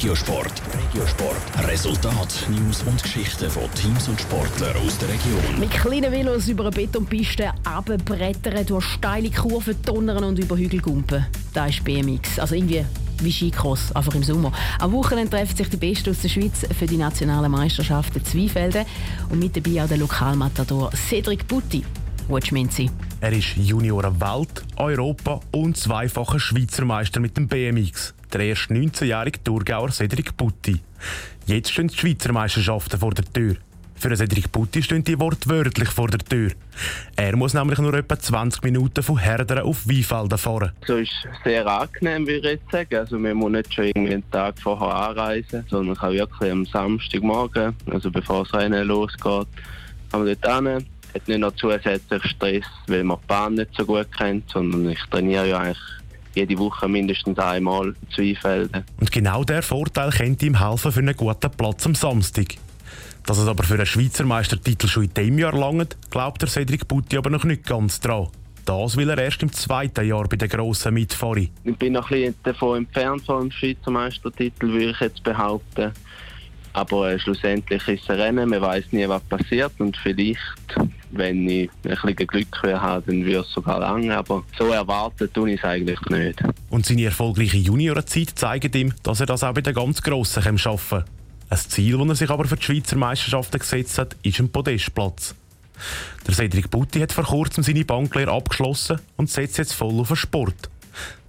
Regiosport. Regiosport. Resultat, News und Geschichten von Teams und Sportlern aus der Region. Mit kleinen Velos über eine Betonpiste runterbrettern, durch steile Kurven donnern und über Hügel gumpen. Das ist BMX. Also irgendwie wie Skicross, einfach im Sommer. Am Wochenende treffen sich die Besten aus der Schweiz für die nationalen Meisterschaften Zweifelden und mit dabei auch der Lokalmatador Cedric Butti. Watchmenzi. Er ist Junioren-Welt-, Europa- und zweifacher Schweizer Meister mit dem BMX. Der erst 19-jährige Thurgauer Cedric Butti. Jetzt stehen die Schweizer Meisterschaften vor der Tür. Für Cedric Butti stehen die wortwörtlich vor der Tür. Er muss nämlich nur etwa 20 Minuten von Herderen auf Weinfelden fahren. So ist sehr angenehm, würde ich jetzt sagen. Also man muss nicht schon irgendwie einen Tag vorher anreisen, sondern kann wirklich am Samstagmorgen, also bevor das Rennen losgeht, kann man dort hin. Hat nicht noch zusätzlich Stress, weil man die Bahn nicht so gut kennt, sondern ich trainiere ja eigentlich jede Woche mindestens einmal zwei Felder. Und genau der Vorteil könnte ihm helfen für einen guten Platz am Samstag. Dass es aber für einen Schweizer Meistertitel schon in diesem Jahr langt, glaubt der Cedric Butti aber noch nicht ganz dran. Das will er erst im zweiten Jahr bei den Grossen mitfahren. Ich bin noch ein bisschen davon entfernt vom Schweizer Meistertitel, würde ich jetzt behaupten. Aber äh, schlussendlich ist es ein Rennen, man weiß nie, was passiert und vielleicht, wenn ich ein bisschen Glück habe, dann würde es sogar lange, aber so erwartet tue ich es eigentlich nicht. Und seine erfolgreiche Juniorenzeit zeigt ihm, dass er das auch bei den ganz Grossen schaffen kann. Ein Ziel, das er sich aber für die Schweizer Meisterschaften gesetzt hat, ist ein Podestplatz. Der Cedric Butti hat vor kurzem seine Banklehre abgeschlossen und setzt jetzt voll auf den Sport.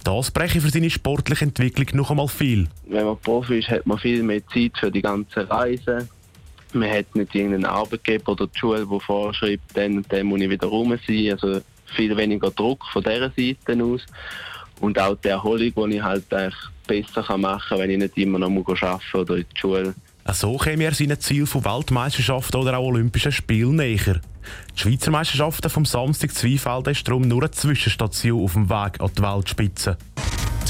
Das breche für seine sportliche Entwicklung noch einmal viel. Wenn man Profi ist, hat man viel mehr Zeit für die ganze Reise. Man hat nicht irgendeinen Arbeitgeber oder die Schule, der vorschreibt, dann dann muss ich wieder rum sein. Also viel weniger Druck von dieser Seite aus. Und auch die Erholung, die ich halt besser machen kann, wenn ich nicht immer noch arbeiten muss oder in die Schule. So käme er seinen Ziel von Weltmeisterschaften oder auch Olympischen Spielen näher. Die Schweizer Meisterschaften vom Samstag Zweifeld ist darum nur eine Zwischenstation auf dem Weg an die Weltspitze.